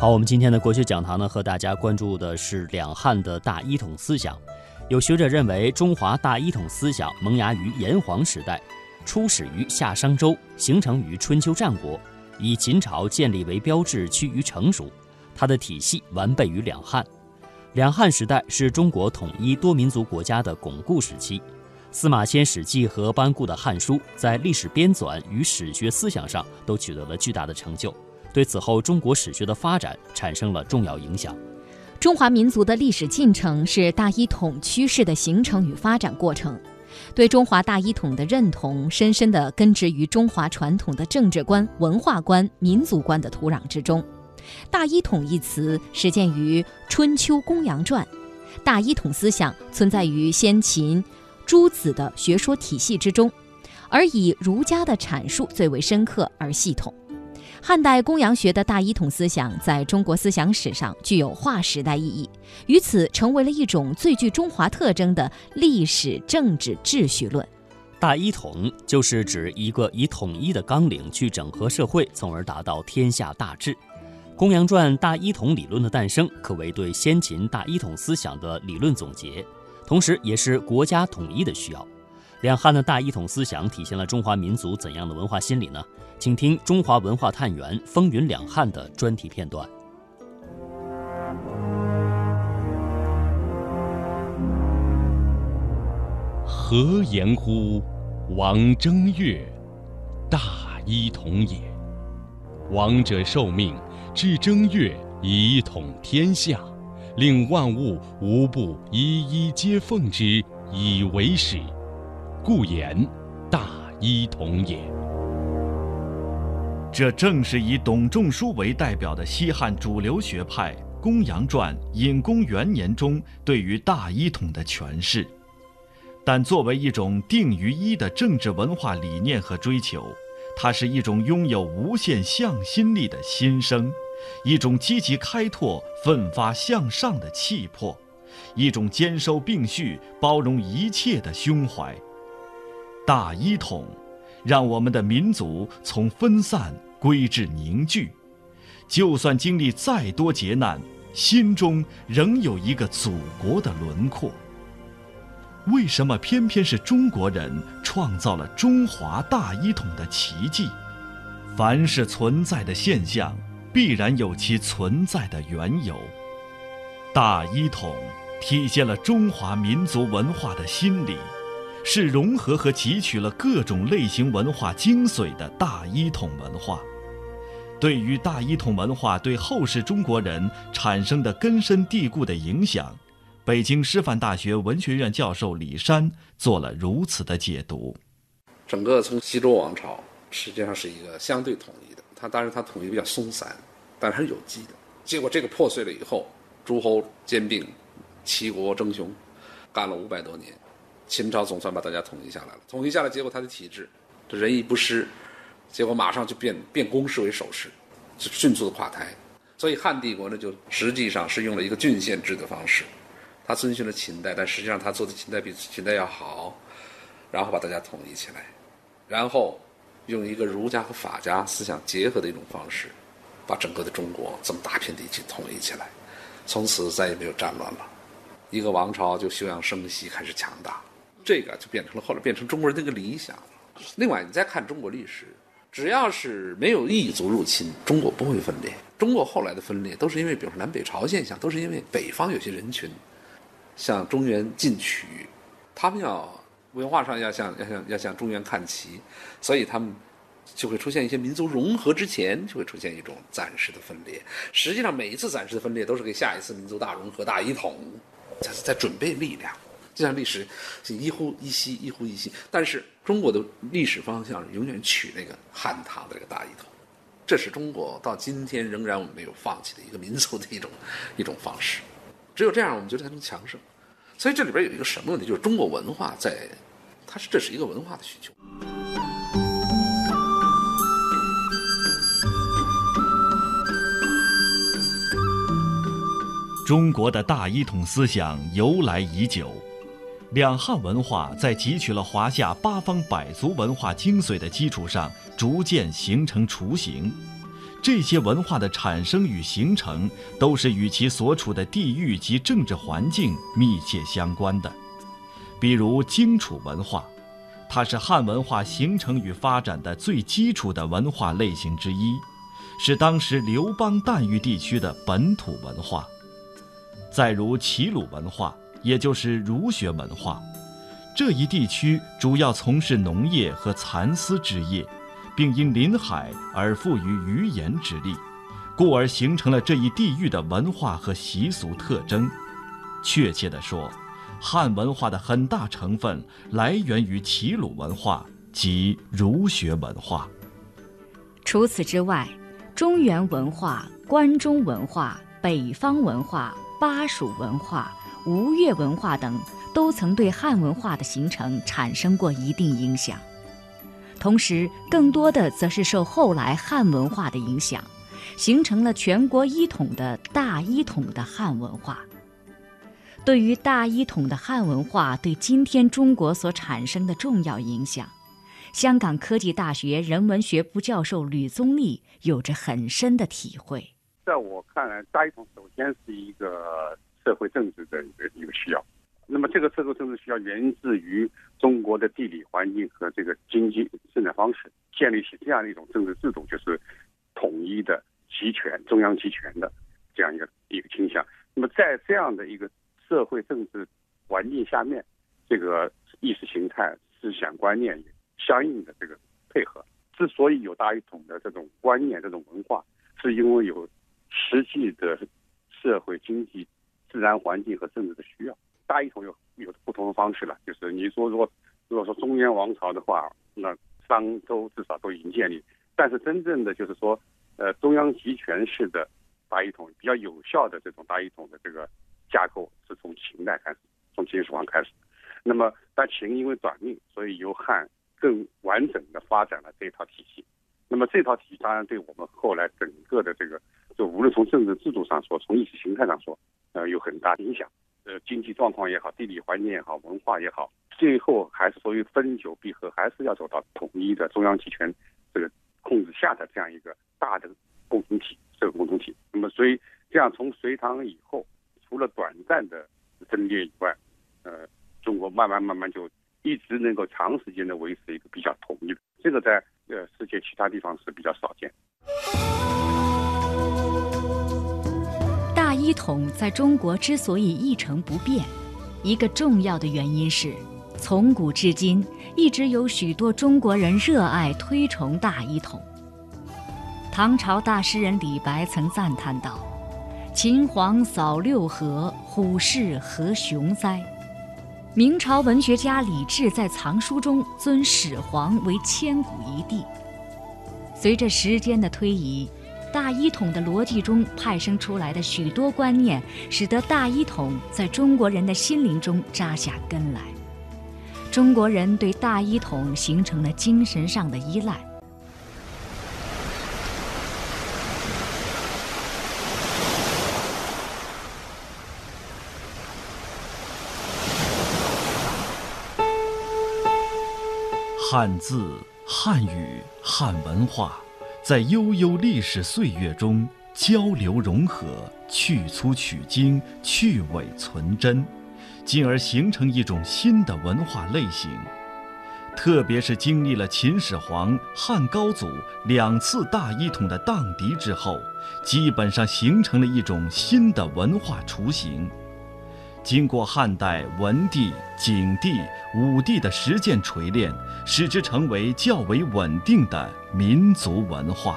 好，我们今天的国学讲堂呢，和大家关注的是两汉的大一统思想。有学者认为，中华大一统思想萌芽于炎黄时代，初始于夏商周，形成于春秋战国，以秦朝建立为标志，趋于成熟。它的体系完备于两汉。两汉时代是中国统一多民族国家的巩固时期。司马迁《史记》和班固的《汉书》在历史编纂与史学思想上都取得了巨大的成就。对此后中国史学的发展产生了重要影响。中华民族的历史进程是大一统趋势的形成与发展过程。对中华大一统的认同，深深地根植于中华传统的政治观、文化观、民族观的土壤之中。大一统一词始见于《春秋公羊传》，大一统思想存在于先秦诸子的学说体系之中，而以儒家的阐述最为深刻而系统。汉代公羊学的大一统思想在中国思想史上具有划时代意义，于此成为了一种最具中华特征的历史政治秩序论。大一统就是指一个以统一的纲领去整合社会，从而达到天下大治。公羊传大一统理论的诞生，可谓对先秦大一统思想的理论总结，同时也是国家统一的需要。两汉的大一统思想体现了中华民族怎样的文化心理呢？请听《中华文化探源：风云两汉》的专题片段。何言乎？王正月，大一统也。王者受命，至正月，以统天下，令万物无不一一皆奉之，以为始。故言大一统也。这正是以董仲舒为代表的西汉主流学派《公羊传》隐公元年中对于大一统的诠释。但作为一种定于一的政治文化理念和追求，它是一种拥有无限向心力的心声，一种积极开拓、奋发向上的气魄，一种兼收并蓄、包容一切的胸怀。大一统，让我们的民族从分散归至凝聚。就算经历再多劫难，心中仍有一个祖国的轮廓。为什么偏偏是中国人创造了中华大一统的奇迹？凡是存在的现象，必然有其存在的缘由。大一统体现了中华民族文化的心理。是融合和汲取了各种类型文化精髓的大一统文化。对于大一统文化对后世中国人产生的根深蒂固的影响，北京师范大学文学院教授李山做了如此的解读：整个从西周王朝实际上是一个相对统一的，它当然它统一比较松散，但是有机的。结果这个破碎了以后，诸侯兼并，齐国争雄，干了五百多年。秦朝总算把大家统一下来了，统一下来，结果他的体制，这仁义不施，结果马上就变变公事为守势，就迅速的垮台。所以汉帝国呢，就实际上是用了一个郡县制的方式，他遵循了秦代，但实际上他做的秦代比秦代要好，然后把大家统一起来，然后用一个儒家和法家思想结合的一种方式，把整个的中国这么大片地区统一起来，从此再也没有战乱了，一个王朝就休养生息，开始强大。这个就变成了后来变成中国人的一个理想。另外，你再看中国历史，只要是没有异族入侵，中国不会分裂。中国后来的分裂都是因为，比如说南北朝现象，都是因为北方有些人群向中原进取，他们要文化上要向要向要向中原看齐，所以他们就会出现一些民族融合之前就会出现一种暂时的分裂。实际上，每一次暂时的分裂都是给下一次民族大融合、大一统，在在准备力量。就像历史是一呼一吸，一呼一吸，但是中国的历史方向永远取那个汉唐的这个大一统，这是中国到今天仍然我们没有放弃的一个民族的一种一种方式。只有这样，我们觉得才能强盛。所以这里边有一个什么问题？就是中国文化在，它是这是一个文化的需求。中国的大一统思想由来已久。两汉文化在汲取了华夏八方百族文化精髓的基础上，逐渐形成雏形。这些文化的产生与形成，都是与其所处的地域及政治环境密切相关的。比如荆楚文化，它是汉文化形成与发展的最基础的文化类型之一，是当时刘邦儋豫地区的本土文化。再如齐鲁文化，也就是儒学文化，这一地区主要从事农业和蚕丝织业。并因临海而富于渔盐之力，故而形成了这一地域的文化和习俗特征。确切地说，汉文化的很大成分来源于齐鲁文化及儒学文化。除此之外，中原文化、关中文化、北方文化、巴蜀文化、吴越文化等，都曾对汉文化的形成产生过一定影响。同时，更多的则是受后来汉文化的影响，形成了全国一统的大一统的汉文化。对于大一统的汉文化对今天中国所产生的重要影响，香港科技大学人文学部教授吕宗立有着很深的体会。在我看来，大一统首先是一个社会政治的一个一个需要。那么，这个社会政治需要源自于中国的地理环境和这个经济生产方式，建立起这样的一种政治制度，就是统一的、集权、中央集权的这样一个一个倾向。那么，在这样的一个社会政治环境下面，这个意识形态、思想观念也相应的这个配合。之所以有大一统的这种观念、这种文化，是因为有实际的社会经济、自然环境和政治的需要。大一统有有不同的方式了，就是你说如果如果说中原王朝的话，那商周至少都已经建立，但是真正的就是说，呃，中央集权式的大一统比较有效的这种大一统的这个架构是从秦代开始，从秦始皇开始。那么，但秦因为短命，所以由汉更完整的发展了这套体系。那么这套体系当然对我们后来整个的这个，就无论从政治制度上说，从意识形态上说，呃，有很大影响。呃，经济状况也好，地理环境也好，文化也好，最后还是所谓分久必合，还是要走到统一的中央集权这个控制下的这样一个大的共同体，这个共同体。那么，所以这样从隋唐以后，除了短暂的分裂以外，呃，中国慢慢慢慢就一直能够长时间的维持一个比较统一的，这个在呃世界其他地方是比较少见。一统在中国之所以一成不变，一个重要的原因是，从古至今一直有许多中国人热爱推崇大一统。唐朝大诗人李白曾赞叹道：“秦皇扫六合，虎视何雄哉！”明朝文学家李治在藏书中尊始皇为千古一帝。随着时间的推移。大一统的逻辑中派生出来的许多观念，使得大一统在中国人的心灵中扎下根来。中国人对大一统形成了精神上的依赖。汉字、汉语、汉文化。在悠悠历史岁月中交流融合，去粗取精，去伪存真，进而形成一种新的文化类型。特别是经历了秦始皇、汉高祖两次大一统的荡涤之后，基本上形成了一种新的文化雏形。经过汉代文帝、景帝、武帝的实践锤炼，使之成为较为稳定的民族文化。